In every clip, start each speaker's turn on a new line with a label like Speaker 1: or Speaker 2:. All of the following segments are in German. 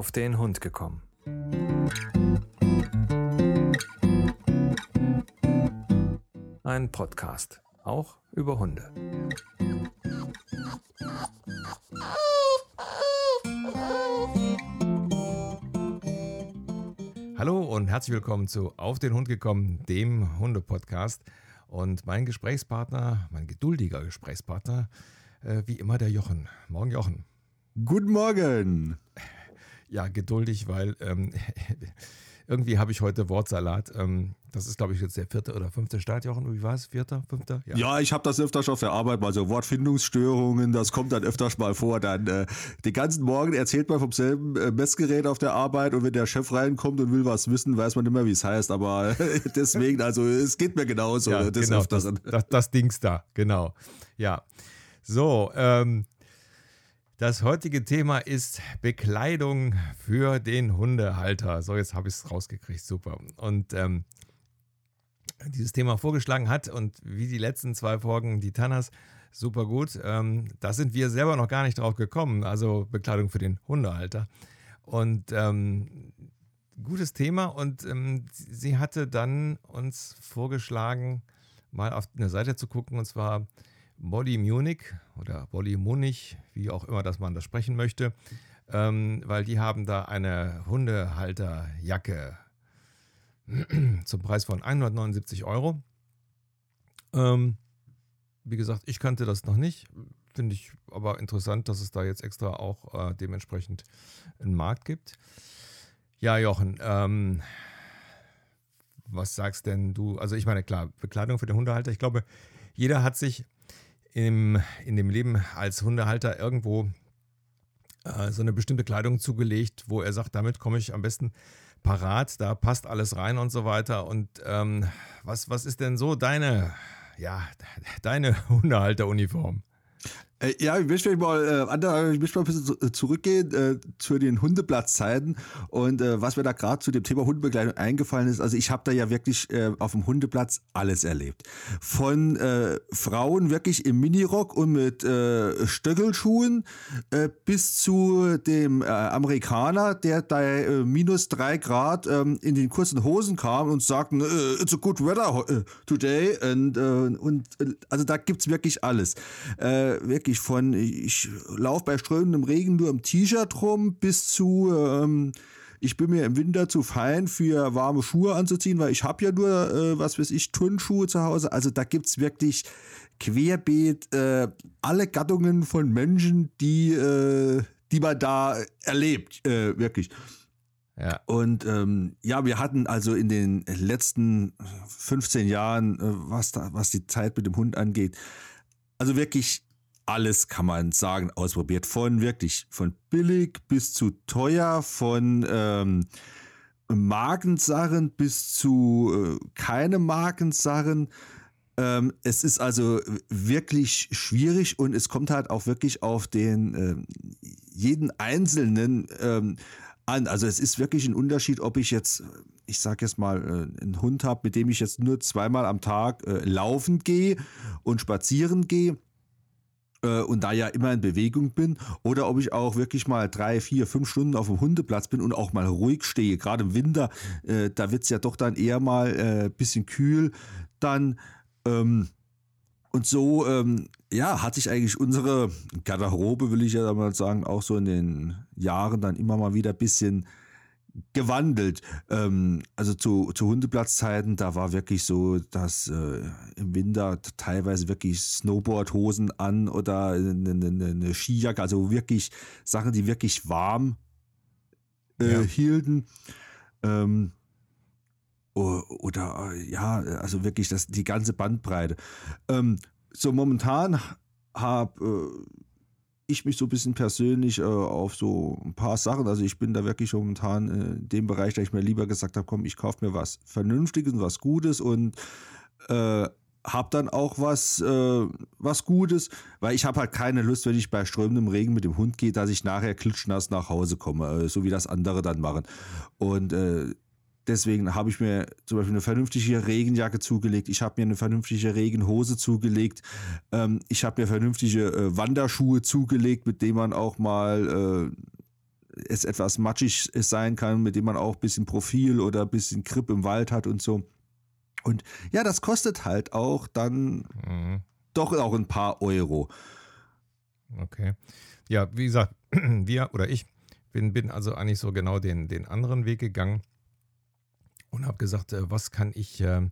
Speaker 1: auf den Hund gekommen. Ein Podcast, auch über Hunde. Hallo und herzlich willkommen zu Auf den Hund gekommen, dem Hunde-Podcast. Und mein Gesprächspartner, mein geduldiger Gesprächspartner, äh, wie immer der Jochen. Morgen, Jochen.
Speaker 2: Guten Morgen.
Speaker 1: Ja, geduldig, weil ähm, irgendwie habe ich heute Wortsalat. Ähm, das ist, glaube ich, jetzt der vierte oder fünfte Start, Jochen. Wie war es? Vierter, fünfter?
Speaker 2: Ja, ja ich habe das öfters schon verarbeitet, mal so Wortfindungsstörungen, das kommt dann öfters mal vor. Dann äh, den ganzen Morgen erzählt man vom selben äh, Messgerät auf der Arbeit und wenn der Chef reinkommt und will was wissen, weiß man immer, wie es heißt. Aber deswegen, also es geht mir genauso.
Speaker 1: Ja, das, genau, das, das, das Dings da, genau. Ja. So, ähm, das heutige Thema ist Bekleidung für den Hundehalter. So, jetzt habe ich es rausgekriegt, super. Und ähm, dieses Thema vorgeschlagen hat und wie die letzten zwei Folgen, die Tannas, super gut. Ähm, da sind wir selber noch gar nicht drauf gekommen. Also Bekleidung für den Hundehalter. Und ähm, gutes Thema. Und ähm, sie hatte dann uns vorgeschlagen, mal auf eine Seite zu gucken, und zwar Body Munich oder Body Munich, wie auch immer, dass man das sprechen möchte, ähm, weil die haben da eine Hundehalterjacke zum Preis von 179 Euro. Ähm, wie gesagt, ich kannte das noch nicht. Finde ich aber interessant, dass es da jetzt extra auch äh, dementsprechend einen Markt gibt. Ja, Jochen, ähm, was sagst denn du? Also ich meine, klar, Bekleidung für den Hundehalter. Ich glaube, jeder hat sich im, in dem Leben als Hundehalter irgendwo äh, so eine bestimmte Kleidung zugelegt, wo er sagt, damit komme ich am besten parat, da passt alles rein und so weiter. Und ähm, was, was ist denn so deine, ja, deine Hundehalteruniform?
Speaker 2: Äh, ja, ich möchte mal, äh, ich möchte mal ein bisschen äh, zurückgehen äh, zu den Hundeplatzzeiten und äh, was mir da gerade zu dem Thema Hundebekleidung eingefallen ist. Also ich habe da ja wirklich äh, auf dem Hundeplatz alles erlebt. Von äh, Frauen wirklich im Minirock und mit äh, Stöckelschuhen äh, bis zu dem äh, Amerikaner, der bei äh, minus drei Grad äh, in den kurzen Hosen kam und sagte, it's a good weather äh, today. Und, äh, und äh, also da gibt's wirklich alles. Äh, wirklich wirklich von, ich laufe bei strömendem Regen nur im T-Shirt rum, bis zu, ähm, ich bin mir im Winter zu fein für warme Schuhe anzuziehen, weil ich habe ja nur, äh, was weiß ich, Turnschuhe zu Hause. Also da gibt es wirklich querbeet äh, alle Gattungen von Menschen, die, äh, die man da erlebt, äh, wirklich. Ja. Und ähm, ja, wir hatten also in den letzten 15 Jahren, äh, was, da, was die Zeit mit dem Hund angeht, also wirklich alles kann man sagen, ausprobiert. Von wirklich, von billig bis zu teuer, von ähm, Markensachen bis zu äh, keine Markensachen. Ähm, es ist also wirklich schwierig und es kommt halt auch wirklich auf den äh, jeden Einzelnen ähm, an. Also es ist wirklich ein Unterschied, ob ich jetzt, ich sage jetzt mal, äh, einen Hund habe, mit dem ich jetzt nur zweimal am Tag äh, laufen gehe und spazieren gehe äh, und da ja immer in Bewegung bin oder ob ich auch wirklich mal drei, vier, fünf Stunden auf dem Hundeplatz bin und auch mal ruhig stehe. Gerade im Winter, äh, da wird es ja doch dann eher mal äh, bisschen kühl. Dann ähm, und so, ähm, ja, hat sich eigentlich unsere Garderobe, will ich ja mal sagen, auch so in den Jahren dann immer mal wieder ein bisschen gewandelt. Ähm, also zu, zu Hundeplatzzeiten, da war wirklich so, dass äh, im Winter teilweise wirklich Snowboardhosen an oder eine, eine, eine Skijacke, also wirklich Sachen, die wirklich warm äh, ja. hielten. Ähm, oder ja, also wirklich das, die ganze Bandbreite. Ähm, so momentan habe äh, ich mich so ein bisschen persönlich äh, auf so ein paar Sachen, also ich bin da wirklich momentan in dem Bereich, da ich mir lieber gesagt habe, komm, ich kaufe mir was Vernünftiges und was Gutes und äh, habe dann auch was, äh, was Gutes, weil ich habe halt keine Lust, wenn ich bei strömendem Regen mit dem Hund gehe, dass ich nachher klitschnass nach Hause komme, äh, so wie das andere dann machen. Und äh, Deswegen habe ich mir zum Beispiel eine vernünftige Regenjacke zugelegt. Ich habe mir eine vernünftige Regenhose zugelegt. Ähm, ich habe mir vernünftige äh, Wanderschuhe zugelegt, mit denen man auch mal es etwas matschig sein kann, mit dem man auch ein bisschen Profil oder ein bisschen Grip im Wald hat und so. Und ja, das kostet halt auch dann mhm. doch auch ein paar Euro.
Speaker 1: Okay. Ja, wie gesagt, wir oder ich bin, bin also eigentlich so genau den, den anderen Weg gegangen und habe gesagt, äh, was kann ich, äh,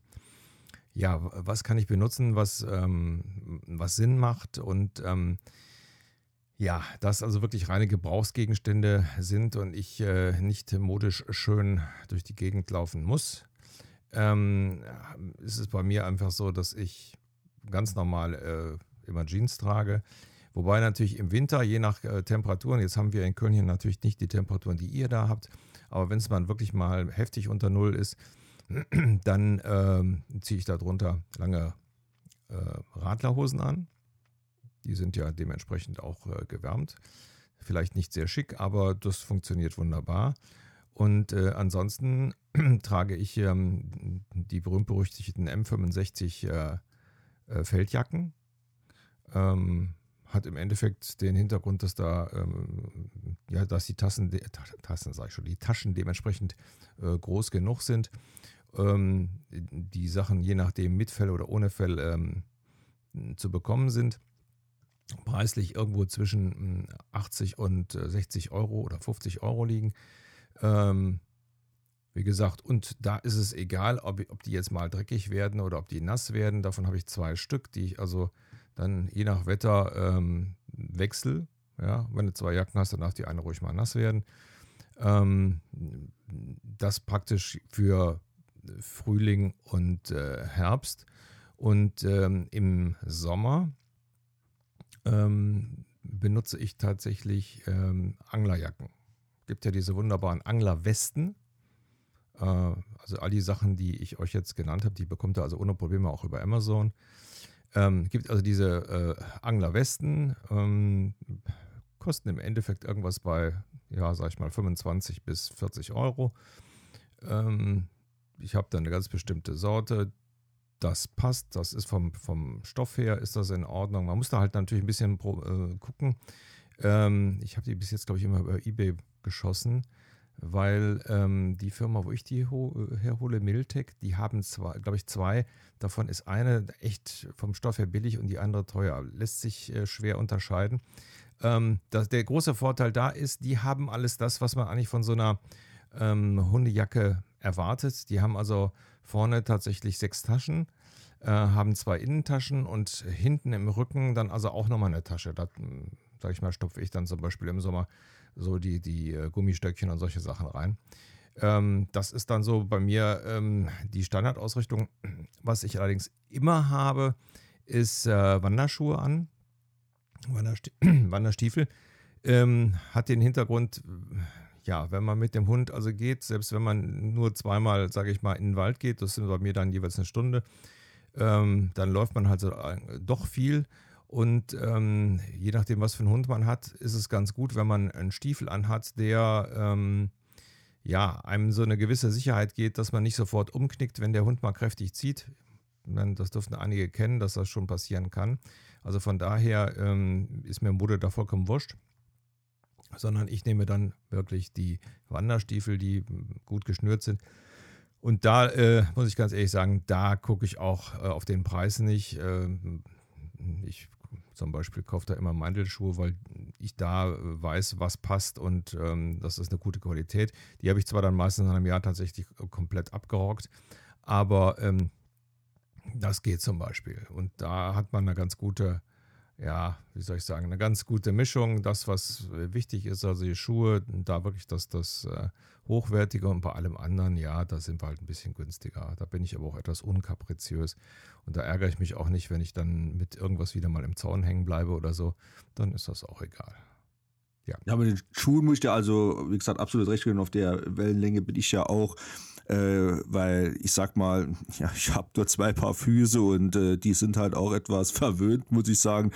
Speaker 1: ja, was kann ich benutzen, was, ähm, was Sinn macht und ähm, ja, dass also wirklich reine Gebrauchsgegenstände sind und ich äh, nicht modisch schön durch die Gegend laufen muss, ähm, ist es bei mir einfach so, dass ich ganz normal äh, immer Jeans trage. Wobei natürlich im Winter, je nach Temperaturen, jetzt haben wir in Köln hier natürlich nicht die Temperaturen, die ihr da habt, aber wenn es mal wirklich mal heftig unter Null ist, dann ähm, ziehe ich darunter lange äh, Radlerhosen an. Die sind ja dementsprechend auch äh, gewärmt. Vielleicht nicht sehr schick, aber das funktioniert wunderbar. Und äh, ansonsten trage ich ähm, die berühmt-berüchtigten M65 äh, äh, Feldjacken. Ähm, hat im Endeffekt den Hintergrund, dass da ähm, ja, dass die Tassen, Tassen sage ich schon, die Taschen dementsprechend äh, groß genug sind. Ähm, die Sachen je nachdem mit Fell oder ohne Fell ähm, zu bekommen sind. Preislich irgendwo zwischen 80 hm, und 60 Euro oder 50 Euro liegen. Ähm, wie gesagt, und da ist es egal, ob, ob die jetzt mal dreckig werden oder ob die nass werden. Davon habe ich zwei Stück, die ich also dann je nach Wetter ähm, wechsle. Ja, wenn du zwei Jacken hast, dann darf die eine ruhig mal nass werden. Ähm, das praktisch für Frühling und äh, Herbst. Und ähm, im Sommer ähm, benutze ich tatsächlich ähm, Anglerjacken gibt ja diese wunderbaren Anglerwesten. Äh, also all die Sachen, die ich euch jetzt genannt habe, die bekommt ihr also ohne Probleme auch über Amazon. Ähm, gibt also diese äh, Anglerwesten, ähm, kosten im Endeffekt irgendwas bei, ja, sag ich mal, 25 bis 40 Euro. Ähm, ich habe da eine ganz bestimmte Sorte. Das passt, das ist vom, vom Stoff her, ist das in Ordnung. Man muss da halt natürlich ein bisschen pro, äh, gucken. Ähm, ich habe die bis jetzt, glaube ich, immer über Ebay geschossen, weil ähm, die Firma, wo ich die herhole, Miltech, die haben zwei, glaube ich, zwei. Davon ist eine echt vom Stoff her billig und die andere teuer. Lässt sich äh, schwer unterscheiden. Ähm, das, der große Vorteil da ist, die haben alles das, was man eigentlich von so einer ähm, Hundejacke erwartet. Die haben also vorne tatsächlich sechs Taschen, äh, haben zwei Innentaschen und hinten im Rücken dann also auch nochmal eine Tasche. Da, sag ich mal, stopfe ich dann zum Beispiel im Sommer so die, die äh, Gummistöckchen und solche Sachen rein. Ähm, das ist dann so bei mir ähm, die Standardausrichtung. Was ich allerdings immer habe, ist äh, Wanderschuhe an, Wandersti Wanderstiefel. Ähm, hat den Hintergrund, ja, wenn man mit dem Hund also geht, selbst wenn man nur zweimal, sage ich mal, in den Wald geht, das sind bei mir dann jeweils eine Stunde, ähm, dann läuft man halt so, äh, doch viel und ähm, je nachdem, was für einen Hund man hat, ist es ganz gut, wenn man einen Stiefel anhat, der ähm, ja, einem so eine gewisse Sicherheit geht, dass man nicht sofort umknickt, wenn der Hund mal kräftig zieht. Das dürften einige kennen, dass das schon passieren kann. Also von daher ähm, ist mir Mode da vollkommen wurscht. Sondern ich nehme dann wirklich die Wanderstiefel, die gut geschnürt sind. Und da äh, muss ich ganz ehrlich sagen, da gucke ich auch äh, auf den Preis nicht. Äh, ich zum Beispiel kaufe da immer Mandelschuhe, weil ich da äh, weiß, was passt und ähm, das ist eine gute Qualität. Die habe ich zwar dann meistens in einem Jahr tatsächlich äh, komplett abgerockt, aber ähm, das geht zum Beispiel. Und da hat man eine ganz gute ja, wie soll ich sagen, eine ganz gute Mischung. Das, was äh, wichtig ist, also die Schuhe, da wirklich das, das äh, Hochwertige und bei allem anderen, ja, da sind wir halt ein bisschen günstiger. Da bin ich aber auch etwas unkapriziös. Und da ärgere ich mich auch nicht, wenn ich dann mit irgendwas wieder mal im Zaun hängen bleibe oder so. Dann ist das auch egal.
Speaker 2: Ja. ja, mit den Schuhen muss ich dir also, wie gesagt, absolut recht geben. Auf der Wellenlänge bin ich ja auch äh, weil ich sag mal, ja, ich habe nur zwei Paar Füße und äh, die sind halt auch etwas verwöhnt, muss ich sagen.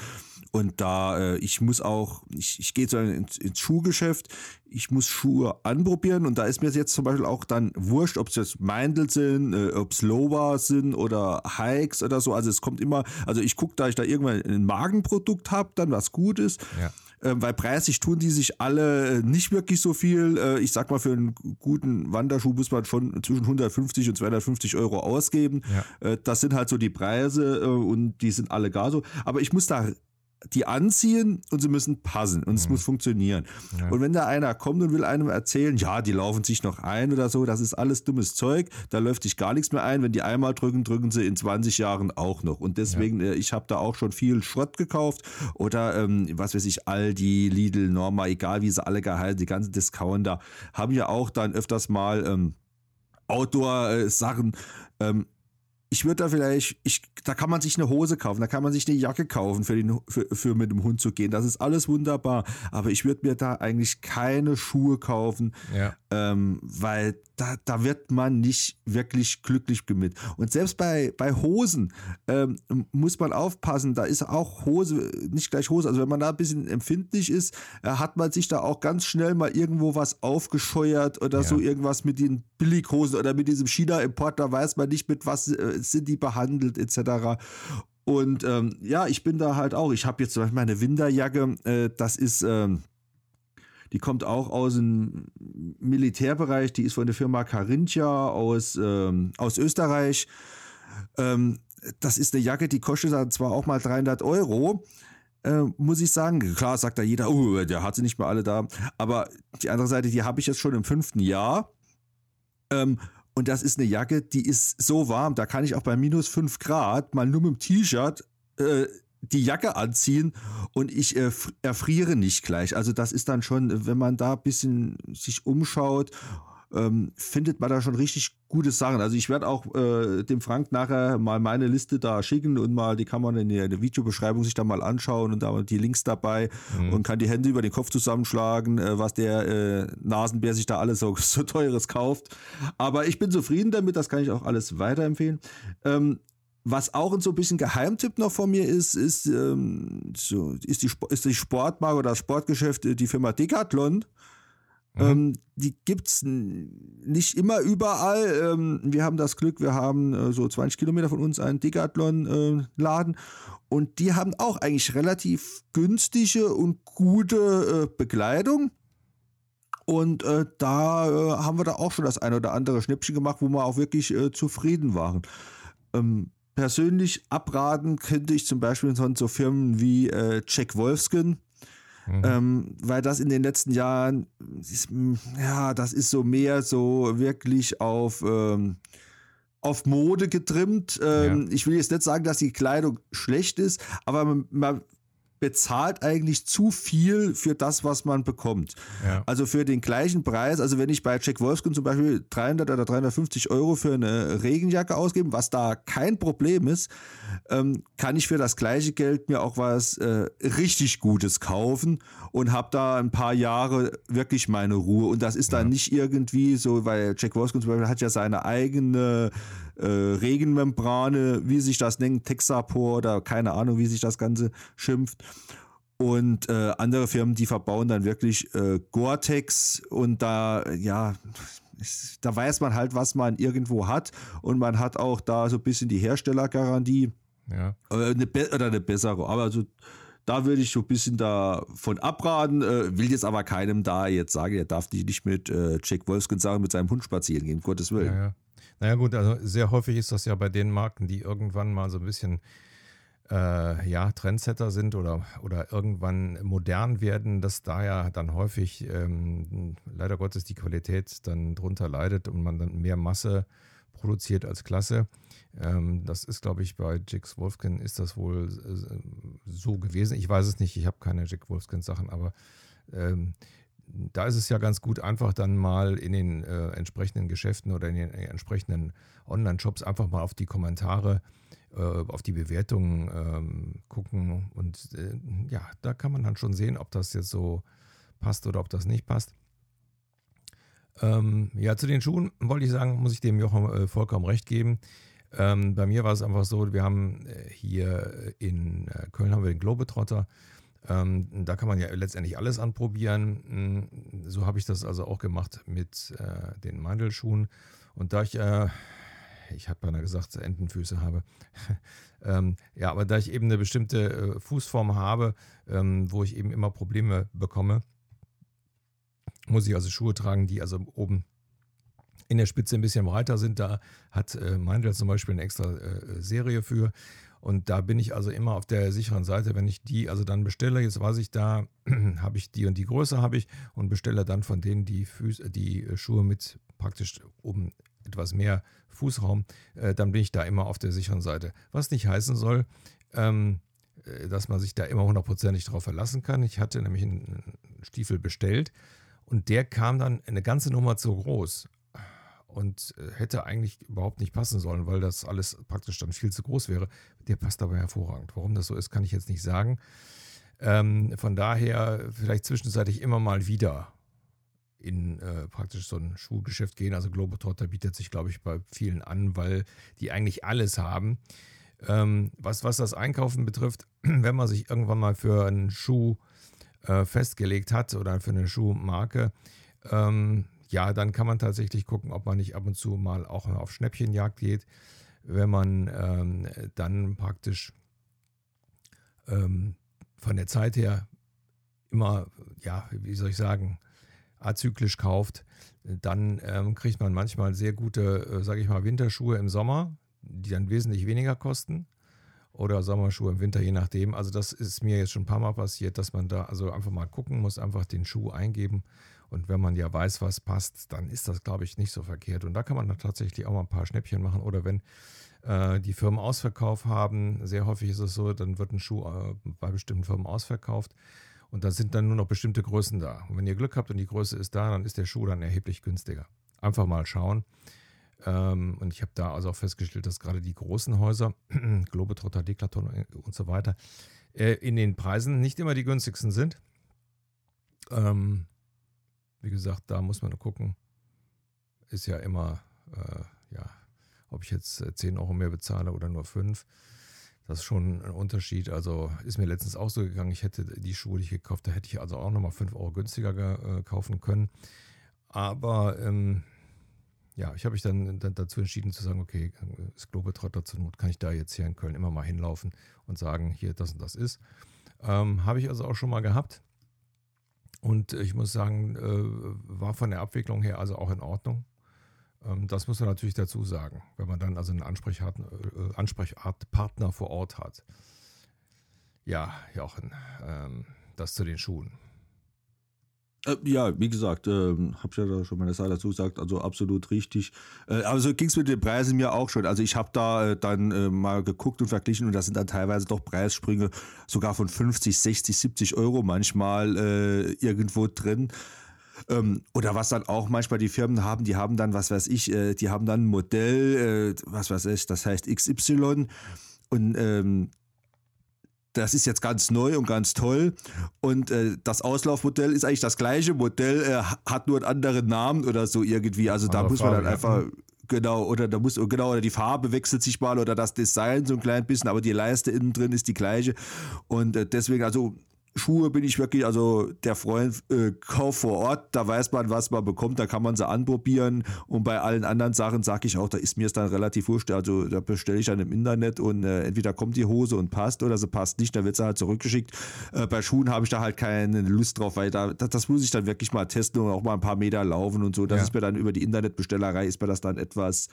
Speaker 2: Und da, äh, ich muss auch, ich, ich gehe so ins, ins Schuhgeschäft, ich muss Schuhe anprobieren und da ist mir jetzt zum Beispiel auch dann wurscht, ob es jetzt Meindl sind, äh, ob es Lowa sind oder Hikes oder so. Also es kommt immer, also ich gucke, da ich da irgendwann ein Magenprodukt habe, dann was gut ist. Ja weil preislich tun die sich alle äh, nicht wirklich so viel. Äh, ich sag mal, für einen guten Wanderschuh muss man schon zwischen 150 und 250 Euro ausgeben. Ja. Äh, das sind halt so die Preise und die sind alle gar so. Aber ich muss da die anziehen und sie müssen passen und es mhm. muss funktionieren. Ja. Und wenn da einer kommt und will einem erzählen, ja, die laufen sich noch ein oder so, das ist alles dummes Zeug, da läuft sich gar nichts mehr ein. Wenn die einmal drücken, drücken sie in 20 Jahren auch noch. Und deswegen, ja. Äh, ich habe da auch schon viel Schrott gekauft oder ähm, was weiß ich, Aldi, Lidl, Norma, egal wie sie alle gehalten, die ganzen Discounter, haben ja auch dann öfters mal ähm, Outdoor-Sachen. Ähm, ich würde da vielleicht, ich, da kann man sich eine Hose kaufen, da kann man sich eine Jacke kaufen, für, den, für, für mit dem Hund zu gehen. Das ist alles wunderbar. Aber ich würde mir da eigentlich keine Schuhe kaufen, ja. ähm, weil da, da wird man nicht wirklich glücklich mit. Und selbst bei, bei Hosen ähm, muss man aufpassen, da ist auch Hose, nicht gleich Hose. Also wenn man da ein bisschen empfindlich ist, äh, hat man sich da auch ganz schnell mal irgendwo was aufgescheuert oder ja. so irgendwas mit den Billighosen oder mit diesem China-Import, da weiß man nicht, mit was äh, sind die behandelt etc. Und ähm, ja, ich bin da halt auch. Ich habe jetzt zum Beispiel meine Winterjacke, äh, das ist. Ähm, die kommt auch aus dem Militärbereich, die ist von der Firma Carinthia aus, ähm, aus Österreich. Ähm, das ist eine Jacke, die kostet zwar auch mal 300 Euro, äh, muss ich sagen. Klar sagt da jeder, oh, der hat sie nicht mehr alle da. Aber die andere Seite, die habe ich jetzt schon im fünften Jahr. Ähm, und das ist eine Jacke, die ist so warm, da kann ich auch bei minus 5 Grad mal nur mit dem T-Shirt äh, die Jacke anziehen und ich äh, erfriere nicht gleich. Also das ist dann schon, wenn man da ein bisschen sich umschaut, ähm, findet man da schon richtig gute Sachen. Also ich werde auch äh, dem Frank nachher mal meine Liste da schicken und mal, die kann man in der, in der Videobeschreibung sich da mal anschauen und da die Links dabei mhm. und kann die Hände über den Kopf zusammenschlagen, äh, was der äh, Nasenbär sich da alles so, so teures kauft. Aber ich bin zufrieden damit, das kann ich auch alles weiterempfehlen. Ähm, was auch so ein bisschen Geheimtipp noch von mir ist, ist, ähm, so, ist, die, ist die Sportmarke oder das Sportgeschäft, äh, die Firma Decathlon. Mhm. Ähm, die gibt's nicht immer überall. Ähm, wir haben das Glück, wir haben äh, so 20 Kilometer von uns einen Decathlon-Laden. Äh, und die haben auch eigentlich relativ günstige und gute äh, Bekleidung. Und äh, da äh, haben wir da auch schon das ein oder andere Schnäppchen gemacht, wo wir auch wirklich zufrieden waren. Ähm, persönlich abraten könnte ich zum Beispiel von so Firmen wie äh, Jack Wolfskin, mhm. ähm, weil das in den letzten Jahren, ist, ja, das ist so mehr so wirklich auf, ähm, auf Mode getrimmt. Ähm, ja. Ich will jetzt nicht sagen, dass die Kleidung schlecht ist, aber man, man bezahlt eigentlich zu viel für das, was man bekommt. Ja. Also für den gleichen Preis, also wenn ich bei Jack Wolfskin zum Beispiel 300 oder 350 Euro für eine Regenjacke ausgebe, was da kein Problem ist, ähm, kann ich für das gleiche Geld mir auch was äh, richtig Gutes kaufen und habe da ein paar Jahre wirklich meine Ruhe. Und das ist dann ja. nicht irgendwie so, weil Jack Wolfskin zum Beispiel hat ja seine eigene äh, Regenmembrane, wie sich das nennt, Texapor oder keine Ahnung, wie sich das Ganze schimpft. Und äh, andere Firmen, die verbauen dann wirklich äh, Gore-Tex und da, ja, da weiß man halt, was man irgendwo hat und man hat auch da so ein bisschen die Herstellergarantie. Ja. Äh, eine oder eine bessere. Aber also, da würde ich so ein bisschen davon abraten, äh, will jetzt aber keinem da jetzt sagen, er darf nicht mit äh, Jack Wolfskin sagen, mit seinem Hund spazieren gehen, Gottes Willen.
Speaker 1: Ja, ja. Naja gut, also sehr häufig ist das ja bei den Marken, die irgendwann mal so ein bisschen äh, ja, Trendsetter sind oder, oder irgendwann modern werden, dass da ja dann häufig ähm, leider Gottes die Qualität dann drunter leidet und man dann mehr Masse produziert als Klasse. Ähm, das ist, glaube ich, bei Jigs Wolfkin ist das wohl äh, so gewesen. Ich weiß es nicht, ich habe keine Jigs Wolfkin Sachen, aber ähm, da ist es ja ganz gut, einfach dann mal in den äh, entsprechenden Geschäften oder in den äh, entsprechenden Online-Shops einfach mal auf die Kommentare, äh, auf die Bewertungen ähm, gucken. Und äh, ja, da kann man dann schon sehen, ob das jetzt so passt oder ob das nicht passt. Ähm, ja, zu den Schuhen wollte ich sagen, muss ich dem Jochen äh, vollkommen recht geben. Ähm, bei mir war es einfach so, wir haben äh, hier in Köln haben wir den Globetrotter. Ähm, da kann man ja letztendlich alles anprobieren. Hm, so habe ich das also auch gemacht mit äh, den Mandelschuhen. Und da ich äh, ich habe beinahe gesagt, Entenfüße habe. ähm, ja, aber da ich eben eine bestimmte äh, Fußform habe, ähm, wo ich eben immer Probleme bekomme, muss ich also Schuhe tragen, die also oben in der Spitze ein bisschen breiter sind. Da hat äh, Meindl zum Beispiel eine extra äh, Serie für. Und da bin ich also immer auf der sicheren Seite, wenn ich die also dann bestelle. Jetzt weiß ich, da habe ich die und die Größe habe ich und bestelle dann von denen die, Füße, die Schuhe mit praktisch oben etwas mehr Fußraum, äh, dann bin ich da immer auf der sicheren Seite. Was nicht heißen soll, ähm, äh, dass man sich da immer hundertprozentig drauf verlassen kann. Ich hatte nämlich einen Stiefel bestellt und der kam dann eine ganze Nummer zu groß und äh, hätte eigentlich überhaupt nicht passen sollen, weil das alles praktisch dann viel zu groß wäre. Der passt aber hervorragend. Warum das so ist, kann ich jetzt nicht sagen. Ähm, von daher vielleicht zwischenzeitlich immer mal wieder in äh, praktisch so ein Schuhgeschäft gehen. Also Globetrotter bietet sich, glaube ich, bei vielen an, weil die eigentlich alles haben. Ähm, was, was das Einkaufen betrifft, wenn man sich irgendwann mal für einen Schuh äh, festgelegt hat oder für eine Schuhmarke, ähm, ja, dann kann man tatsächlich gucken, ob man nicht ab und zu mal auch auf Schnäppchenjagd geht, wenn man ähm, dann praktisch ähm, von der Zeit her immer, ja, wie soll ich sagen, azyklisch kauft, dann ähm, kriegt man manchmal sehr gute, äh, sage ich mal, Winterschuhe im Sommer, die dann wesentlich weniger kosten. Oder Sommerschuhe im Winter, je nachdem. Also das ist mir jetzt schon ein paar Mal passiert, dass man da also einfach mal gucken muss, einfach den Schuh eingeben. Und wenn man ja weiß, was passt, dann ist das, glaube ich, nicht so verkehrt. Und da kann man dann tatsächlich auch mal ein paar Schnäppchen machen. Oder wenn äh, die Firmen Ausverkauf haben, sehr häufig ist es so, dann wird ein Schuh äh, bei bestimmten Firmen ausverkauft. Und da sind dann nur noch bestimmte Größen da. Und wenn ihr Glück habt und die Größe ist da, dann ist der Schuh dann erheblich günstiger. Einfach mal schauen. Ähm, und ich habe da also auch festgestellt, dass gerade die großen Häuser, Globetrotter, Declaton und so weiter, äh, in den Preisen nicht immer die günstigsten sind. Wie gesagt, da muss man gucken. Ist ja immer, äh, ja, ob ich jetzt 10 Euro mehr bezahle oder nur 5. Das ist schon ein Unterschied. Also ist mir letztens auch so gegangen, ich hätte die Schuhe, die ich gekauft habe, hätte ich also auch nochmal 5 Euro günstiger äh, kaufen können. Aber ähm, ja, ich habe mich dann, dann, dazu entschieden zu sagen, okay, ist Globetrotter zur Not, kann ich da jetzt hier in Köln immer mal hinlaufen und sagen, hier, das und das ist. Ähm, habe ich also auch schon mal gehabt. Und ich muss sagen, äh, war von der Abwicklung her also auch in Ordnung. Ähm, das muss man natürlich dazu sagen, wenn man dann also einen äh, Ansprechpartner vor Ort hat. Ja, Jochen, ähm, das zu den Schuhen.
Speaker 2: Äh, ja, wie gesagt, äh, habe ich ja da schon meine Seite dazu gesagt, also absolut richtig. Äh, aber ging es mit den Preisen mir auch schon. Also ich habe da äh, dann äh, mal geguckt und verglichen und da sind dann teilweise doch Preissprünge sogar von 50, 60, 70 Euro manchmal äh, irgendwo drin. Ähm, oder was dann auch manchmal die Firmen haben, die haben dann, was weiß ich, die haben dann ein Modell, was weiß ich, das heißt XY und ähm, das ist jetzt ganz neu und ganz toll. Und äh, das Auslaufmodell ist eigentlich das gleiche Modell, äh, hat nur einen anderen Namen oder so irgendwie. Also da muss man dann einfach, genau, oder da muss, genau, oder die Farbe wechselt sich mal oder das Design so ein klein bisschen, aber die Leiste innen drin ist die gleiche. Und äh, deswegen, also Schuhe bin ich wirklich, also der Freund äh, Kauf vor Ort, da weiß man, was man bekommt, da kann man sie anprobieren. Und bei allen anderen Sachen sage ich auch, da ist mir es dann relativ wurscht. Also da bestelle ich dann im Internet und äh, entweder kommt die Hose und passt oder sie passt nicht, dann wird sie halt zurückgeschickt. Äh, bei Schuhen habe ich da halt keine Lust drauf, weil da, das, das, muss ich dann wirklich mal testen und auch mal ein paar Meter laufen und so. Das ja. ist mir dann über die Internetbestellerei, ist mir das dann etwas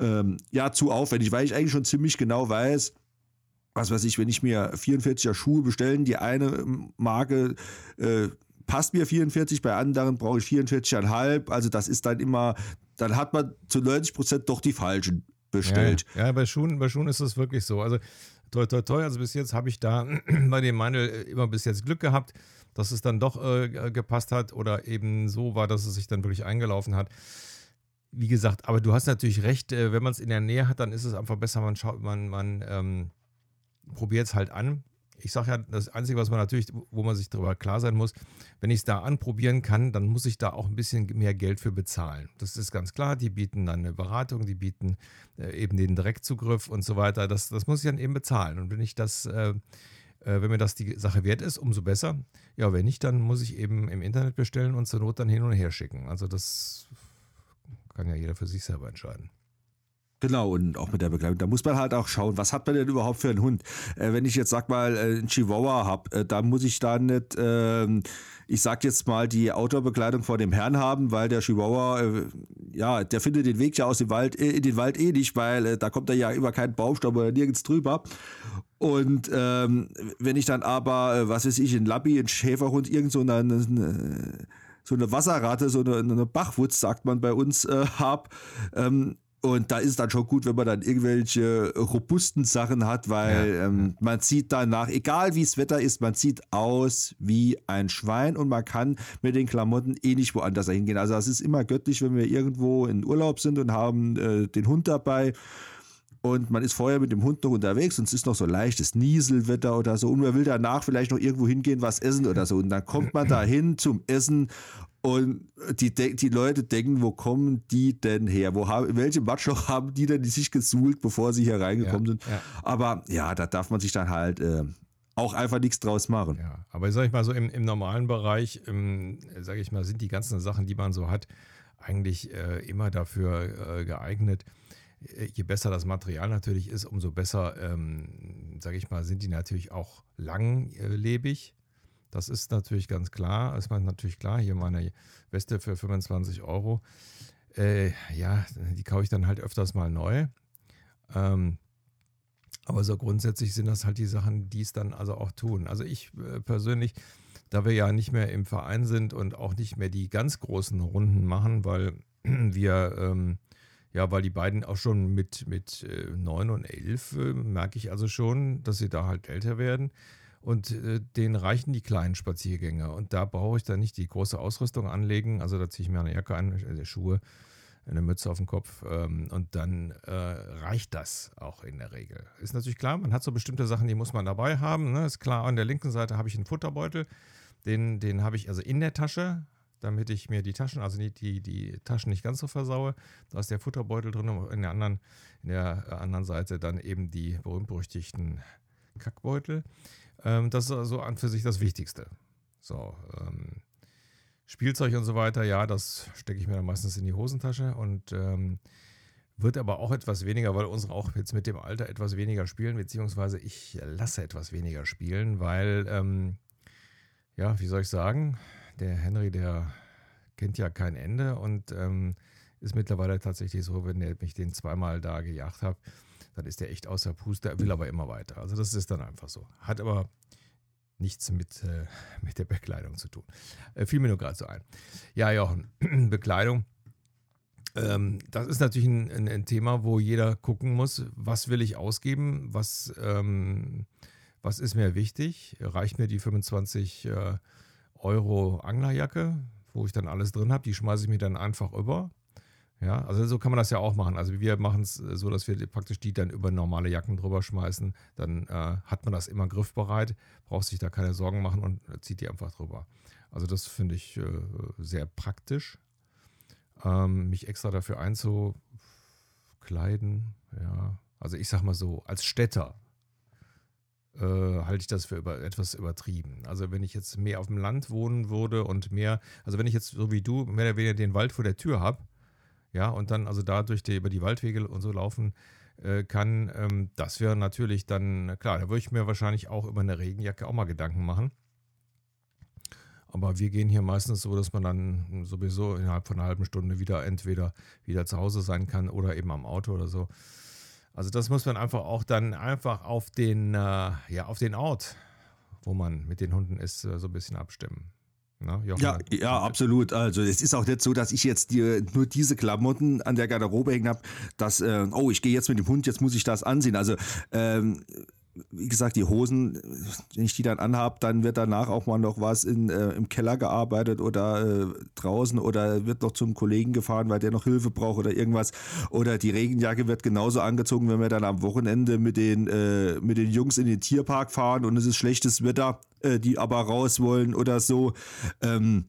Speaker 2: ähm, ja, zu aufwendig, weil ich eigentlich schon ziemlich genau weiß, was weiß ich, wenn ich mir 44er Schuhe bestellen, die eine Marke äh, passt mir 44, bei anderen brauche ich 44,5. Also das ist dann immer, dann hat man zu 90 Prozent doch die falschen bestellt.
Speaker 1: Ja, ja, bei, Schuhen, bei Schuhen ist es wirklich so. Also toi, toi, toi, also bis jetzt habe ich da bei dem Mandel immer bis jetzt Glück gehabt, dass es dann doch äh, gepasst hat oder eben so war, dass es sich dann wirklich eingelaufen hat. Wie gesagt, aber du hast natürlich recht, äh, wenn man es in der Nähe hat, dann ist es einfach besser, man schaut, man, man ähm, probiere es halt an. Ich sage ja, das Einzige, was man natürlich, wo man sich darüber klar sein muss, wenn ich es da anprobieren kann, dann muss ich da auch ein bisschen mehr Geld für bezahlen. Das ist ganz klar. Die bieten dann eine Beratung, die bieten äh, eben den Direktzugriff und so weiter. Das, das muss ich dann eben bezahlen. Und wenn ich das, äh, äh, wenn mir das die Sache wert ist, umso besser. Ja, wenn nicht, dann muss ich eben im Internet bestellen und zur Not dann hin und her schicken. Also das kann ja jeder für sich selber entscheiden.
Speaker 2: Genau, und auch mit der Begleitung. Da muss man halt auch schauen, was hat man denn überhaupt für einen Hund? Äh, wenn ich jetzt sag mal äh, einen Chihuahua habe, äh, da muss ich da nicht, ähm, ich sag jetzt mal, die Outdoor-Begleitung vor dem Herrn haben, weil der Chihuahua, äh, ja, der findet den Weg ja aus dem Wald, äh, in den Wald eh nicht, weil äh, da kommt er ja über keinen Baumstamm oder nirgends drüber. Und ähm, wenn ich dann aber, was weiß ich, ein Lappi, ein Schäferhund, irgend so eine, eine so eine Wasserratte, so eine, eine Bachwutz, sagt man bei uns, äh, hab, ähm, und da ist es dann schon gut, wenn man dann irgendwelche robusten Sachen hat, weil ja, ähm, man sieht danach, egal wie das Wetter ist, man sieht aus wie ein Schwein und man kann mit den Klamotten eh nicht woanders hingehen. Also es ist immer göttlich, wenn wir irgendwo in Urlaub sind und haben äh, den Hund dabei und man ist vorher mit dem Hund noch unterwegs und es ist noch so leichtes Nieselwetter oder so und man will danach vielleicht noch irgendwo hingehen, was essen oder so und dann kommt man da hin zum Essen und die, die Leute denken, wo kommen die denn her? Wo haben, welche Matschloch haben die denn die sich gesuhlt, bevor sie hier reingekommen ja, sind? Ja. Aber ja, da darf man sich dann halt äh, auch einfach nichts draus machen.
Speaker 1: Ja, aber sag ich mal so, im, im normalen Bereich, sage ich mal, sind die ganzen Sachen, die man so hat, eigentlich äh, immer dafür äh, geeignet. Äh, je besser das Material natürlich ist, umso besser, ähm, sage ich mal, sind die natürlich auch langlebig. Das ist natürlich ganz klar. Ist natürlich klar. Hier meine Weste für 25 Euro. Äh, ja, die kaufe ich dann halt öfters mal neu. Ähm, aber so grundsätzlich sind das halt die Sachen, die es dann also auch tun. Also ich äh, persönlich, da wir ja nicht mehr im Verein sind und auch nicht mehr die ganz großen Runden machen, weil wir, ähm, ja, weil die beiden auch schon mit, mit äh, 9 und 11 äh, merke ich also schon, dass sie da halt älter werden. Und äh, denen reichen die kleinen Spaziergänge. Und da brauche ich dann nicht die große Ausrüstung anlegen. Also da ziehe ich mir eine Jacke an, äh, Schuhe, eine Mütze auf den Kopf ähm, und dann äh, reicht das auch in der Regel. Ist natürlich klar, man hat so bestimmte Sachen, die muss man dabei haben. Ne? Ist klar, an der linken Seite habe ich einen Futterbeutel. Den, den habe ich also in der Tasche, damit ich mir die Taschen, also die, die, die Taschen nicht ganz so versaue. Da ist der Futterbeutel drin und in der anderen, in der anderen Seite dann eben die berühmt-berüchtigten Kackbeutel. Ähm, das ist also an für sich das Wichtigste. So, ähm, Spielzeug und so weiter, ja, das stecke ich mir dann meistens in die Hosentasche und ähm, wird aber auch etwas weniger, weil unsere auch jetzt mit dem Alter etwas weniger spielen, beziehungsweise ich lasse etwas weniger spielen, weil, ähm, ja, wie soll ich sagen, der Henry, der kennt ja kein Ende und ähm, ist mittlerweile tatsächlich so, wenn mich den zweimal da gejagt hat, dann ist der echt außer Puste, will aber immer weiter. Also das ist dann einfach so. Hat aber nichts mit, äh, mit der Bekleidung zu tun. Äh, fiel mir nur gerade so ein. Ja, Jochen, Bekleidung. Ähm, das ist natürlich ein, ein, Thema, wo jeder gucken muss, was will ich ausgeben, was, ähm, was ist mir wichtig. Reicht mir die 25 äh, Euro Anglerjacke, wo ich dann alles drin habe, die schmeiße ich mir dann einfach über. Ja, also so kann man das ja auch machen. Also wir machen es äh, so, dass wir praktisch die dann über normale Jacken drüber schmeißen. Dann äh, hat man das immer griffbereit, braucht sich da keine Sorgen machen und zieht die einfach drüber. Also das finde ich äh, sehr praktisch. Ähm, mich extra dafür einzukleiden, ja. Also ich sag mal so, als Städter äh, halte ich das für über, etwas übertrieben. Also wenn ich jetzt mehr auf dem Land wohnen würde und mehr, also wenn ich jetzt so wie du mehr oder weniger den Wald vor der Tür habe, ja, und dann also da durch die, über die Waldwege und so laufen äh, kann, ähm, das wäre natürlich dann, klar, da würde ich mir wahrscheinlich auch über eine Regenjacke auch mal Gedanken machen. Aber wir gehen hier meistens so, dass man dann sowieso innerhalb von einer halben Stunde wieder entweder wieder zu Hause sein kann oder eben am Auto oder so. Also das muss man einfach auch dann einfach auf den, äh, ja, auf den Ort, wo man mit den Hunden ist, äh, so ein bisschen abstimmen.
Speaker 2: Na, ja, ja, absolut. Also es ist auch nicht so, dass ich jetzt die, nur diese Klamotten an der Garderobe hängen habe, dass, äh, oh, ich gehe jetzt mit dem Hund, jetzt muss ich das ansehen. Also ähm, wie gesagt, die Hosen, wenn ich die dann anhab, dann wird danach auch mal noch was in, äh, im Keller gearbeitet oder äh, draußen oder wird noch zum Kollegen gefahren, weil der noch Hilfe braucht oder irgendwas. Oder die Regenjacke wird genauso angezogen, wenn wir dann am Wochenende mit den, äh, mit den Jungs in den Tierpark fahren und es ist schlechtes Wetter, äh, die aber raus wollen oder so. Ähm,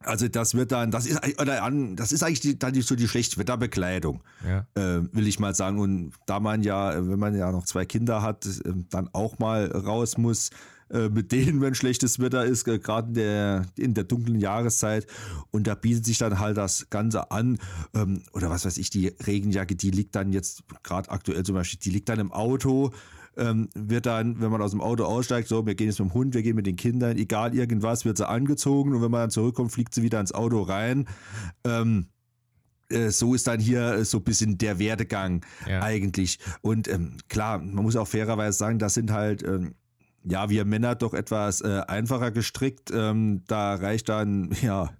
Speaker 2: also das wird dann, das ist oder an, das ist eigentlich die, dann die, so die Schlechtwetterbekleidung, ja. äh, will ich mal sagen. Und da man ja, wenn man ja noch zwei Kinder hat, äh, dann auch mal raus muss, äh, mit denen, wenn schlechtes Wetter ist, äh, gerade in der, in der dunklen Jahreszeit. Und da bietet sich dann halt das Ganze an. Ähm, oder was weiß ich, die Regenjacke, die liegt dann jetzt, gerade aktuell zum Beispiel, die liegt dann im Auto. Ähm, wird dann, wenn man aus dem Auto aussteigt, so, wir gehen jetzt mit dem Hund, wir gehen mit den Kindern, egal irgendwas, wird sie angezogen und wenn man dann zurückkommt, fliegt sie wieder ins Auto rein. Ähm, äh, so ist dann hier äh, so ein bisschen der Werdegang ja. eigentlich. Und ähm, klar, man muss auch fairerweise sagen, das sind halt, ähm, ja, wir Männer doch etwas äh, einfacher gestrickt. Ähm, da reicht dann, ja,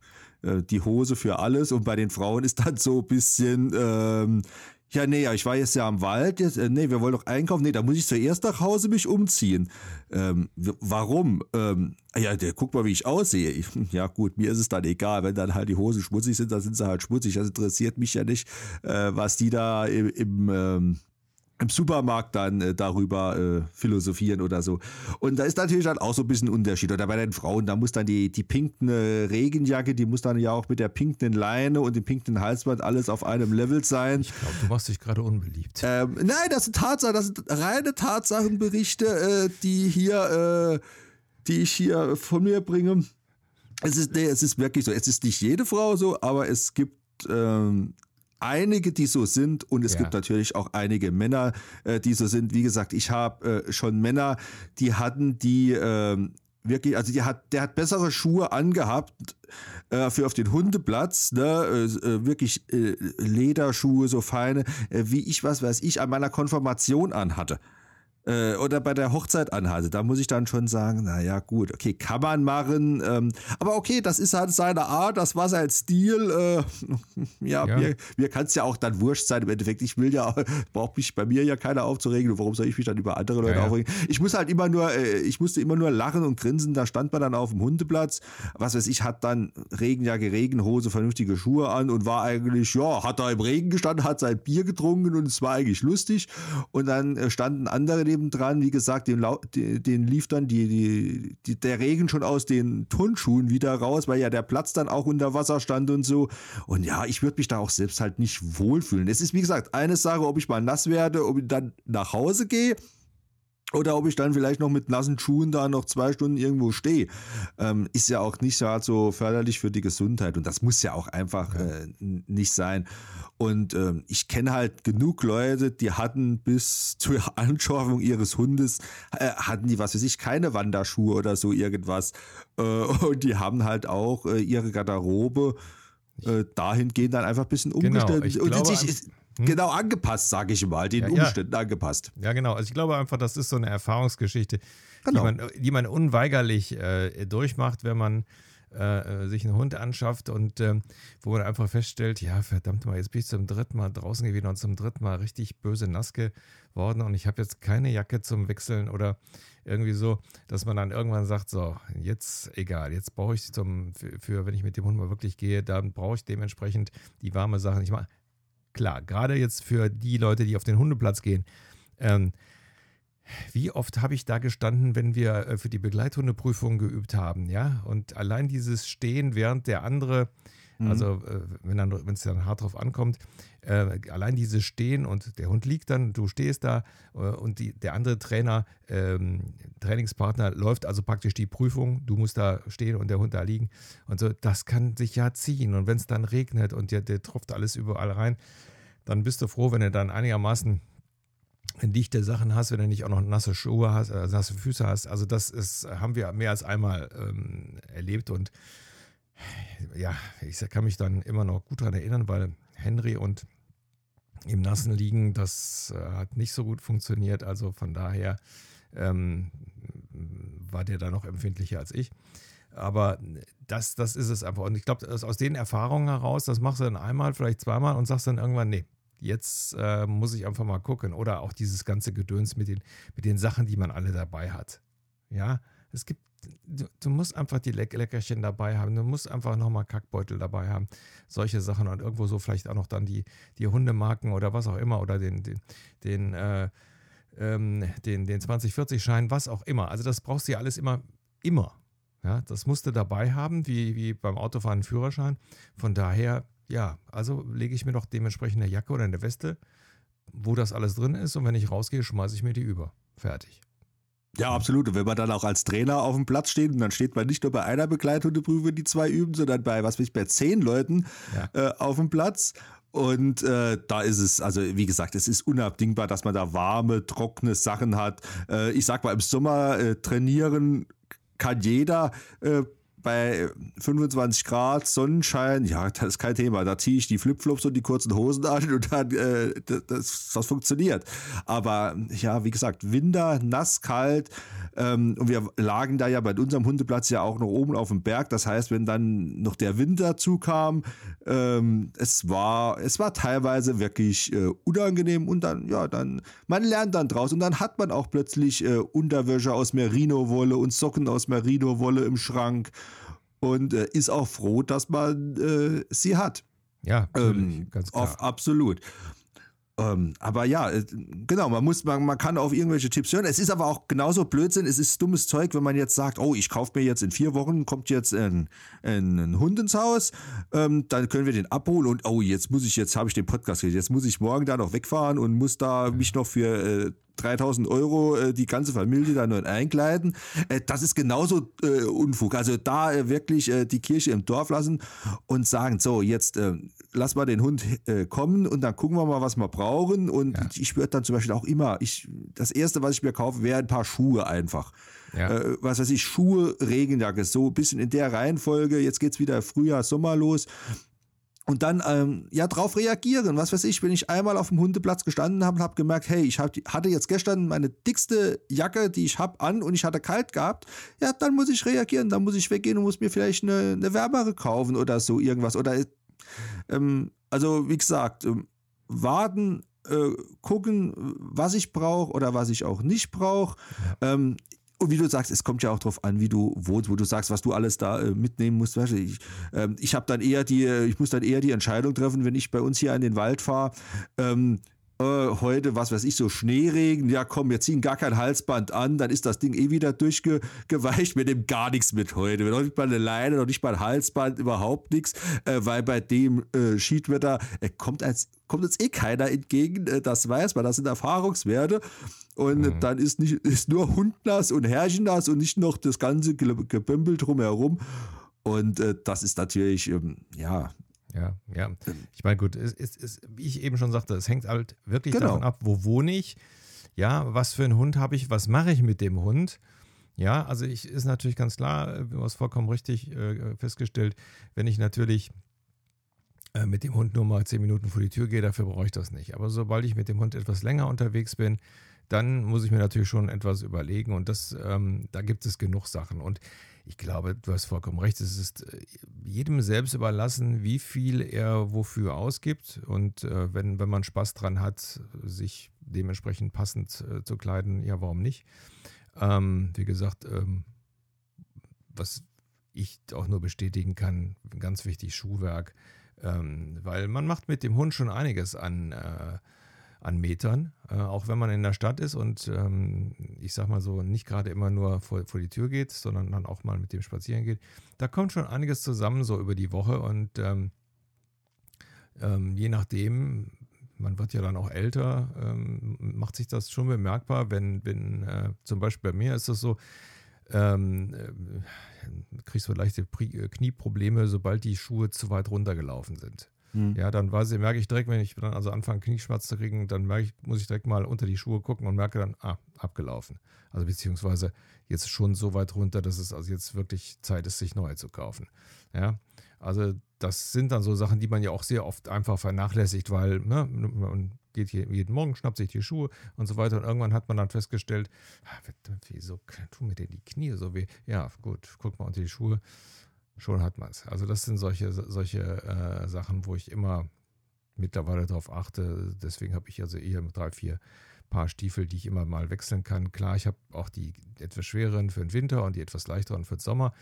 Speaker 2: äh, die Hose für alles und bei den Frauen ist dann so ein bisschen, ähm, ja, nee, ich war jetzt ja am Wald, jetzt, äh, nee, wir wollen doch einkaufen, nee, da muss ich zuerst nach Hause mich umziehen. Ähm, warum? Ähm, ja, der, guck mal, wie ich aussehe. Ich, ja, gut, mir ist es dann egal, wenn dann halt die Hosen schmutzig sind, dann sind sie halt schmutzig. Das interessiert mich ja nicht, äh, was die da im, im ähm, im Supermarkt dann äh, darüber äh, philosophieren oder so. Und da ist natürlich dann auch so ein bisschen Unterschied. Oder bei den Frauen, da muss dann die, die pinkne Regenjacke, die muss dann ja auch mit der pinknen Leine und dem pinknen Halsband alles auf einem Level sein.
Speaker 1: Ich glaube, du machst dich gerade unbeliebt.
Speaker 2: Ähm, nein, das sind Tatsachen, das sind reine Tatsachenberichte, äh, die hier, äh, die ich hier von mir bringe. Es ist, nee, es ist wirklich so. Es ist nicht jede Frau so, aber es gibt ähm, einige, die so sind und es ja. gibt natürlich auch einige Männer, äh, die so sind. Wie gesagt, ich habe äh, schon Männer, die hatten die äh, wirklich, also die hat, der hat bessere Schuhe angehabt äh, für auf den Hundeplatz, ne, äh, äh, wirklich Lederschuhe, so feine, wie ich, was weiß ich, an meiner Konfirmation anhatte äh, oder bei der Hochzeit anhatte, da muss ich dann schon sagen, naja, gut, okay, kann man machen, ähm, aber okay, das ist halt seine Art, das war sein Stil, äh, ja, ja, mir, mir kann es ja auch dann wurscht sein, im Endeffekt, ich will ja, braucht mich bei mir ja keiner aufzuregen, warum soll ich mich dann über andere Leute ja, aufregen? Ich muss halt immer nur, äh, ich musste immer nur lachen und grinsen, da stand man dann auf dem Hundeplatz, was weiß ich, hat dann Regenjacke, Regenhose, vernünftige Schuhe an und war eigentlich, ja, hat da im Regen gestanden, hat sein Bier getrunken und es war eigentlich lustig. Und dann äh, standen andere neben nebendran, wie gesagt, den, den lief dann die, die, die, der Regen schon aus den Turnschuhen wieder raus, weil ja der Platz dann auch unter Wasser stand und so. Und ja, ich würde mich da auch selbst halt nicht wohlfühlen. Es ist, wie gesagt, eine Sache, ob ich mal nass werde, ob ich dann nach Hause gehe oder ob ich dann vielleicht noch mit nassen Schuhen da noch zwei Stunden irgendwo stehe, ähm, ist ja auch nicht so förderlich für die Gesundheit. Und das muss ja auch einfach äh, nicht sein. Und ähm, ich kenne halt genug Leute, die hatten bis zur Anschaffung ihres Hundes, äh, hatten die, was weiß ich, keine Wanderschuhe oder so irgendwas. Äh, und die haben halt auch äh, ihre Garderobe äh, dahingehend dann einfach ein bisschen genau, umgestellt.
Speaker 1: Genau, und
Speaker 2: sich, hm? Genau angepasst, sage ich mal, den ja, Umständen ja. angepasst.
Speaker 1: Ja, genau. Also ich glaube einfach, das ist so eine Erfahrungsgeschichte, genau. die, man, die man unweigerlich äh, durchmacht, wenn man äh, äh sich einen Hund anschafft und äh, wo man einfach feststellt, ja, verdammt mal, jetzt bin ich zum dritten Mal draußen gewesen und zum dritten Mal richtig böse nass geworden und ich habe jetzt keine Jacke zum Wechseln oder irgendwie so, dass man dann irgendwann sagt, so, jetzt egal, jetzt brauche ich zum, für, für, wenn ich mit dem Hund mal wirklich gehe, dann brauche ich dementsprechend die warme Sachen. Ich mache klar, gerade jetzt für die Leute, die auf den Hundeplatz gehen, ähm, wie oft habe ich da gestanden, wenn wir äh, für die Begleithundeprüfung geübt haben, ja? Und allein dieses Stehen, während der andere, mhm. also äh, wenn es dann hart drauf ankommt, äh, allein dieses Stehen und der Hund liegt dann, du stehst da äh, und die, der andere Trainer, ähm, Trainingspartner läuft also praktisch die Prüfung, du musst da stehen und der Hund da liegen und so, das kann sich ja ziehen und wenn es dann regnet und der, der tropft alles überall rein, dann bist du froh, wenn du dann einigermaßen dichte Sachen hast, wenn du nicht auch noch nasse Schuhe hast, äh, nasse Füße hast. Also das ist, haben wir mehr als einmal ähm, erlebt und ja, ich kann mich dann immer noch gut daran erinnern, weil Henry und im Nassen liegen, das äh, hat nicht so gut funktioniert. Also von daher ähm, war der da noch empfindlicher als ich. Aber das, das ist es einfach. Und ich glaube, aus den Erfahrungen heraus, das machst du dann einmal, vielleicht zweimal und sagst dann irgendwann, nee, jetzt äh, muss ich einfach mal gucken. Oder auch dieses ganze Gedöns mit den, mit den Sachen, die man alle dabei hat. Ja, es gibt, du, du musst einfach die Leck Leckerchen dabei haben. Du musst einfach nochmal Kackbeutel dabei haben. Solche Sachen und irgendwo so vielleicht auch noch dann die, die Hundemarken oder was auch immer oder den, den, den, äh, ähm, den, den 2040-Schein, was auch immer. Also das brauchst du ja alles immer, immer. Ja, das musst du dabei haben, wie, wie beim Autofahren einen Führerschein. Von daher ja, also lege ich mir doch dementsprechend eine Jacke oder eine Weste, wo das alles drin ist und wenn ich rausgehe, schmeiße ich mir die über. Fertig.
Speaker 2: Ja, absolut. Und wenn man dann auch als Trainer auf dem Platz steht und dann steht man nicht nur bei einer Begleithundeprüfung, die zwei üben, sondern bei, was weiß ich, bei zehn Leuten ja. äh, auf dem Platz. Und äh, da ist es, also wie gesagt, es ist unabdingbar, dass man da warme, trockene Sachen hat. Äh, ich sag mal, im Sommer äh, trainieren kann jeder äh, bei 25 Grad, Sonnenschein, ja, das ist kein Thema. Da ziehe ich die Flipflops und die kurzen Hosen an und dann, äh, das, das funktioniert. Aber ja, wie gesagt, Winter, nass, kalt. Ähm, und wir lagen da ja bei unserem Hundeplatz ja auch noch oben auf dem Berg. Das heißt, wenn dann noch der Winter zukam, ähm, es war, es war teilweise wirklich äh, unangenehm und dann, ja, dann, man lernt dann draus und dann hat man auch plötzlich äh, Unterwäsche aus Merino-Wolle und Socken aus Merino-Wolle im Schrank und äh, ist auch froh, dass man äh, sie hat.
Speaker 1: Ja, ähm, ganz klar.
Speaker 2: Auf, absolut. Ähm, aber ja, äh, genau, man muss, man, man kann auf irgendwelche Tipps hören. Es ist aber auch genauso Blödsinn, es ist dummes Zeug, wenn man jetzt sagt, oh, ich kaufe mir jetzt in vier Wochen, kommt jetzt ein, ein, ein Hund ins Haus, ähm, dann können wir den abholen und oh, jetzt muss ich, jetzt habe ich den Podcast gehört, jetzt muss ich morgen da noch wegfahren und muss da mich noch für äh, 3000 Euro äh, die ganze Familie da nur einkleiden. Äh, das ist genauso äh, Unfug. Also da äh, wirklich äh, die Kirche im Dorf lassen und sagen, so, jetzt äh, lass mal den Hund kommen und dann gucken wir mal, was wir brauchen. Und ja. ich würde dann zum Beispiel auch immer, ich, das Erste, was ich mir kaufe, wäre ein paar Schuhe einfach. Ja. was weiß ich, Schuhe, Regenjacke, so ein bisschen in der Reihenfolge. Jetzt geht es wieder Frühjahr, Sommer los und dann ähm, ja drauf reagieren. Was weiß ich, wenn ich einmal auf dem Hundeplatz gestanden habe und habe gemerkt, hey, ich hab, hatte jetzt gestern meine dickste Jacke, die ich habe, an und ich hatte kalt gehabt, ja, dann muss ich reagieren, dann muss ich weggehen und muss mir vielleicht eine, eine wärmere kaufen oder so irgendwas. Oder ähm, also wie gesagt, ähm, warten, äh, gucken, was ich brauche oder was ich auch nicht brauche. Ähm, und wie du sagst, es kommt ja auch darauf an, wie du wohnst, wo du sagst, was du alles da äh, mitnehmen musst. Ich ähm, ich habe dann eher die, ich muss dann eher die Entscheidung treffen, wenn ich bei uns hier in den Wald fahre. Ähm, äh, heute, was weiß ich, so Schneeregen, ja komm, wir ziehen gar kein Halsband an, dann ist das Ding eh wieder durchgeweicht, wir nehmen gar nichts mit heute. Wir noch nicht mal eine Leine, noch nicht mal ein Halsband, überhaupt nichts, äh, weil bei dem äh, Schiedwetter äh, kommt, als, kommt uns eh keiner entgegen, äh, das weiß man, das sind Erfahrungswerte. Und mhm. dann ist, nicht, ist nur Hundnass und Herrchennass und nicht noch das ganze Gebümpel drumherum. Und äh, das ist natürlich, ähm, ja,
Speaker 1: ja, ja. Ich meine, gut, es, es, es, wie ich eben schon sagte, es hängt halt wirklich genau. davon ab, wo wohne ich, ja, was für einen Hund habe ich, was mache ich mit dem Hund. Ja, also ich ist natürlich ganz klar, du hast vollkommen richtig äh, festgestellt, wenn ich natürlich äh, mit dem Hund nur mal zehn Minuten vor die Tür gehe, dafür brauche ich das nicht. Aber sobald ich mit dem Hund etwas länger unterwegs bin, dann muss ich mir natürlich schon etwas überlegen und das, ähm, da gibt es genug Sachen. Und ich glaube, du hast vollkommen recht. Es ist äh, jedem selbst überlassen, wie viel er wofür ausgibt. Und äh, wenn, wenn man Spaß dran hat, sich dementsprechend passend äh, zu kleiden, ja, warum nicht? Ähm, wie gesagt, ähm, was ich auch nur bestätigen kann, ganz wichtig, Schuhwerk. Ähm, weil man macht mit dem Hund schon einiges an äh, an Metern, äh, auch wenn man in der Stadt ist und ähm, ich sag mal so, nicht gerade immer nur vor, vor die Tür geht, sondern dann auch mal mit dem spazieren geht. Da kommt schon einiges zusammen so über die Woche und ähm, ähm, je nachdem, man wird ja dann auch älter, ähm, macht sich das schon bemerkbar, wenn, wenn äh, zum Beispiel bei mir ist es so, ähm, äh, kriegst du leichte Knieprobleme, sobald die Schuhe zu weit runtergelaufen sind. Mhm. Ja, dann weiß ich, merke ich direkt, wenn ich dann also anfange, Knieschmerzen zu kriegen, dann merke ich, muss ich direkt mal unter die Schuhe gucken und merke dann, ah, abgelaufen. Also beziehungsweise jetzt schon so weit runter, dass es also jetzt wirklich Zeit ist, sich neue zu kaufen. Ja, also das sind dann so Sachen, die man ja auch sehr oft einfach vernachlässigt, weil ne, man geht hier jeden Morgen, schnappt sich die Schuhe und so weiter und irgendwann hat man dann festgestellt, ah, wieso tun mir denn die Knie so weh? Ja, gut, guck mal unter die Schuhe schon hat man es. Also das sind solche, solche äh, Sachen, wo ich immer mittlerweile darauf achte. Deswegen habe ich also eher drei, vier Paar Stiefel, die ich immer mal wechseln kann. Klar, ich habe auch die etwas schwereren für den Winter und die etwas leichteren für den Sommer.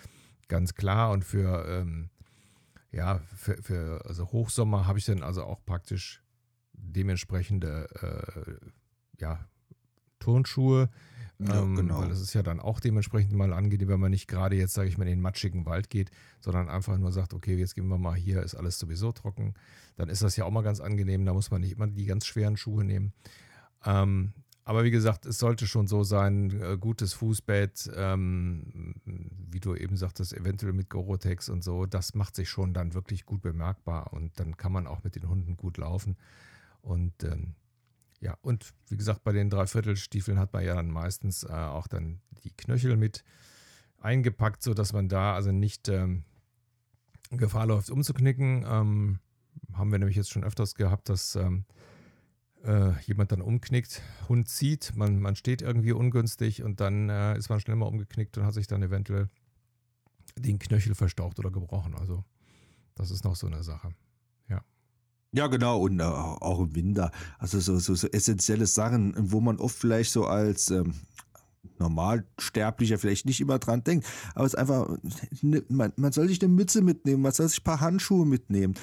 Speaker 1: Ganz klar. Und für, ähm, ja, für, für also Hochsommer habe ich dann also auch praktisch dementsprechende äh, ja, Turnschuhe ja, ähm, genau. Weil es ist ja dann auch dementsprechend mal angenehm, wenn man nicht gerade jetzt, sage ich mal, in den matschigen Wald geht, sondern einfach nur sagt, okay, jetzt gehen wir mal hier, ist alles sowieso trocken. Dann ist das ja auch mal ganz angenehm, da muss man nicht immer die ganz schweren Schuhe nehmen. Ähm, aber wie gesagt, es sollte schon so sein, äh, gutes Fußbett, ähm, wie du eben sagtest, eventuell mit Gorotex und so, das macht sich schon dann wirklich gut bemerkbar und dann kann man auch mit den Hunden gut laufen. Und ähm, ja, und wie gesagt, bei den Dreiviertelstiefeln hat man ja dann meistens äh, auch dann die Knöchel mit eingepackt, sodass man da also nicht ähm, Gefahr läuft, umzuknicken. Ähm, haben wir nämlich jetzt schon öfters gehabt, dass ähm, äh, jemand dann umknickt, Hund zieht, man, man steht irgendwie ungünstig und dann äh, ist man schnell mal umgeknickt und hat sich dann eventuell den Knöchel verstaucht oder gebrochen. Also das ist noch so eine Sache. Ja.
Speaker 2: Genau, und äh, auch im Winter. Also so, so, so essentielle Sachen, wo man oft vielleicht so als ähm, Normalsterblicher vielleicht nicht immer dran denkt. Aber es ist einfach, ne, man, man soll sich eine Mütze mitnehmen, man soll sich ein paar Handschuhe mitnehmen.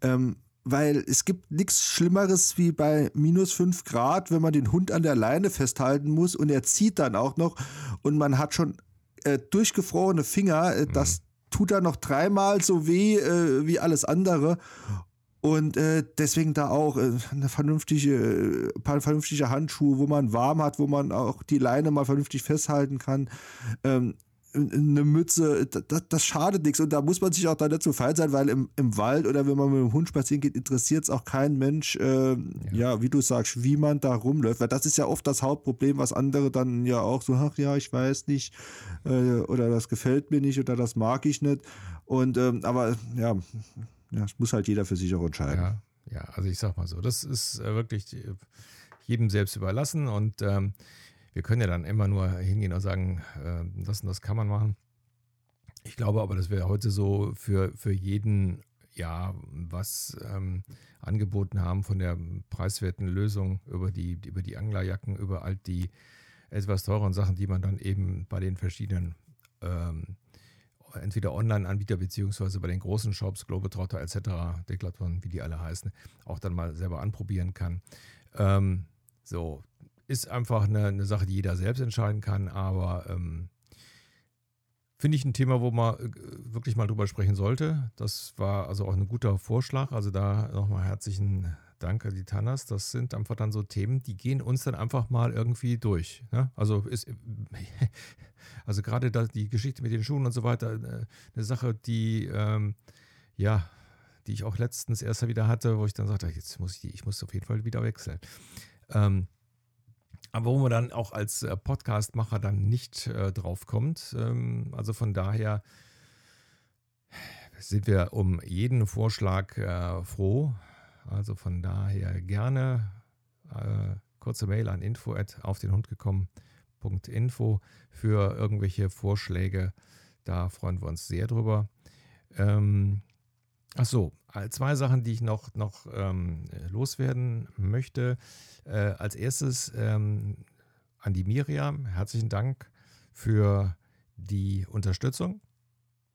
Speaker 2: Ähm, weil es gibt nichts Schlimmeres wie bei minus 5 Grad, wenn man den Hund an der Leine festhalten muss und er zieht dann auch noch und man hat schon äh, durchgefrorene Finger. Äh, das mhm. tut dann noch dreimal so weh äh, wie alles andere. Und äh, deswegen da auch äh, eine vernünftige, äh, paar vernünftige Handschuhe, wo man warm hat, wo man auch die Leine mal vernünftig festhalten kann. Ähm, eine Mütze, das, das, schadet nichts. Und da muss man sich auch da nicht so fein sein, weil im, im Wald oder wenn man mit dem Hund spazieren geht, interessiert es auch kein Mensch, äh, ja. ja. wie du sagst, wie man da rumläuft. Weil das ist ja oft das Hauptproblem, was andere dann ja auch so, ach ja, ich weiß nicht, äh, oder das gefällt mir nicht oder das mag ich nicht. Und ähm, aber ja, ja, das muss halt jeder für sich auch entscheiden.
Speaker 1: Ja, ja, also ich sag mal so, das ist äh, wirklich jedem selbst überlassen und ähm, wir können ja dann immer nur hingehen und sagen, äh, das und das kann man machen. Ich glaube aber, dass wir heute so für, für jeden ja was ähm, angeboten haben von der preiswerten Lösung über die, über die Anglerjacken, über all die etwas teuren Sachen, die man dann eben bei den verschiedenen ähm, entweder Online-Anbieter beziehungsweise bei den großen Shops, Globetrotter etc., Decathlon, wie die alle heißen, auch dann mal selber anprobieren kann. Ähm, so, ist einfach eine, eine, Sache, die jeder selbst entscheiden kann, aber ähm, finde ich ein Thema, wo man äh, wirklich mal drüber sprechen sollte. Das war also auch ein guter Vorschlag. Also da nochmal herzlichen Dank an die Tannas. Das sind einfach dann so Themen, die gehen uns dann einfach mal irgendwie durch. Ne? Also ist also gerade die Geschichte mit den Schuhen und so weiter, äh, eine Sache, die ähm, ja, die ich auch letztens erst wieder hatte, wo ich dann sagte, jetzt muss ich ich muss auf jeden Fall wieder wechseln. Ähm, aber wo man dann auch als äh, Podcastmacher dann nicht äh, drauf kommt. Ähm, also von daher sind wir um jeden Vorschlag äh, froh. Also von daher gerne äh, kurze Mail an info auf den Hund gekommen.info für irgendwelche Vorschläge. Da freuen wir uns sehr drüber. Ähm, Ach so, äh, zwei Sachen, die ich noch, noch ähm, loswerden möchte. Äh, als erstes ähm, an die Miriam. Herzlichen Dank für die Unterstützung.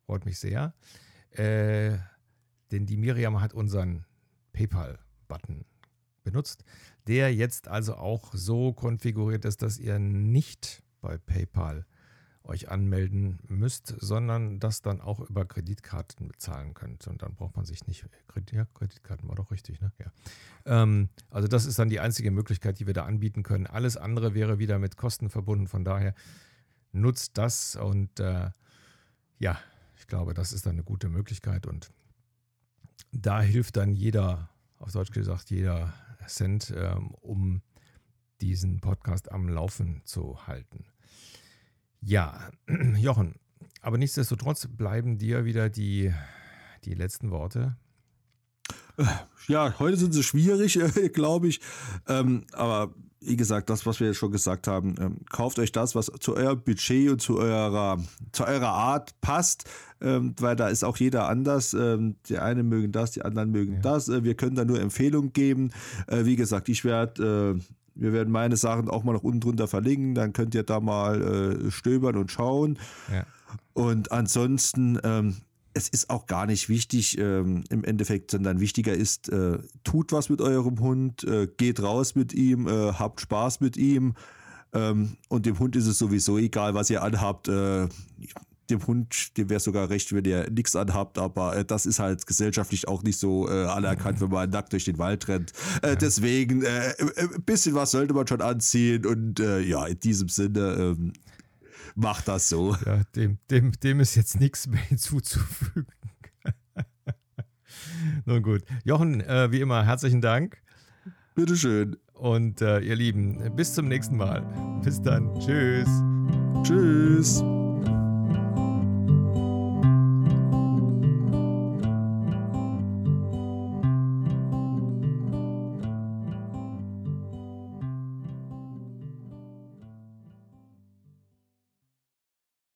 Speaker 1: Freut mich sehr. Äh, denn die Miriam hat unseren PayPal-Button benutzt, der jetzt also auch so konfiguriert ist, dass ihr nicht bei PayPal euch anmelden müsst, sondern das dann auch über Kreditkarten bezahlen könnt. Und dann braucht man sich nicht. Ja, Kreditkarten war doch richtig, ne? Ja. Ähm, also, das ist dann die einzige Möglichkeit, die wir da anbieten können. Alles andere wäre wieder mit Kosten verbunden. Von daher nutzt das und äh, ja, ich glaube, das ist dann eine gute Möglichkeit und da hilft dann jeder, auf Deutsch gesagt, jeder Cent, ähm, um diesen Podcast am Laufen zu halten. Ja, Jochen, aber nichtsdestotrotz bleiben dir wieder die, die letzten Worte.
Speaker 2: Ja, heute sind sie schwierig, glaube ich. Ähm, aber wie gesagt, das, was wir jetzt schon gesagt haben, ähm, kauft euch das, was zu eurem Budget und zu eurer, zu eurer Art passt, ähm, weil da ist auch jeder anders. Ähm, die einen mögen das, die anderen mögen ja. das. Äh, wir können da nur Empfehlungen geben. Äh, wie gesagt, ich werde äh, wir werden meine Sachen auch mal noch unten drunter verlinken, dann könnt ihr da mal äh, stöbern und schauen. Ja. Und ansonsten, ähm, es ist auch gar nicht wichtig ähm, im Endeffekt, sondern wichtiger ist, äh, tut was mit eurem Hund, äh, geht raus mit ihm, äh, habt Spaß mit ihm. Ähm, und dem Hund ist es sowieso egal, was ihr anhabt. Äh, dem Hund, dem wäre sogar recht, wenn ihr nichts anhabt, aber äh, das ist halt gesellschaftlich auch nicht so äh, anerkannt, wenn man nackt durch den Wald rennt. Deswegen, ein bisschen was sollte man schon anziehen und ja, in diesem Sinne, macht das so.
Speaker 1: Ja, dem, dem, dem ist jetzt nichts mehr hinzuzufügen. Nun gut. Jochen, äh, wie immer, herzlichen Dank.
Speaker 2: Bitteschön.
Speaker 1: Und ihr Lieben, bis zum nächsten Mal. Bis dann. Tschüss.
Speaker 2: Tschüss.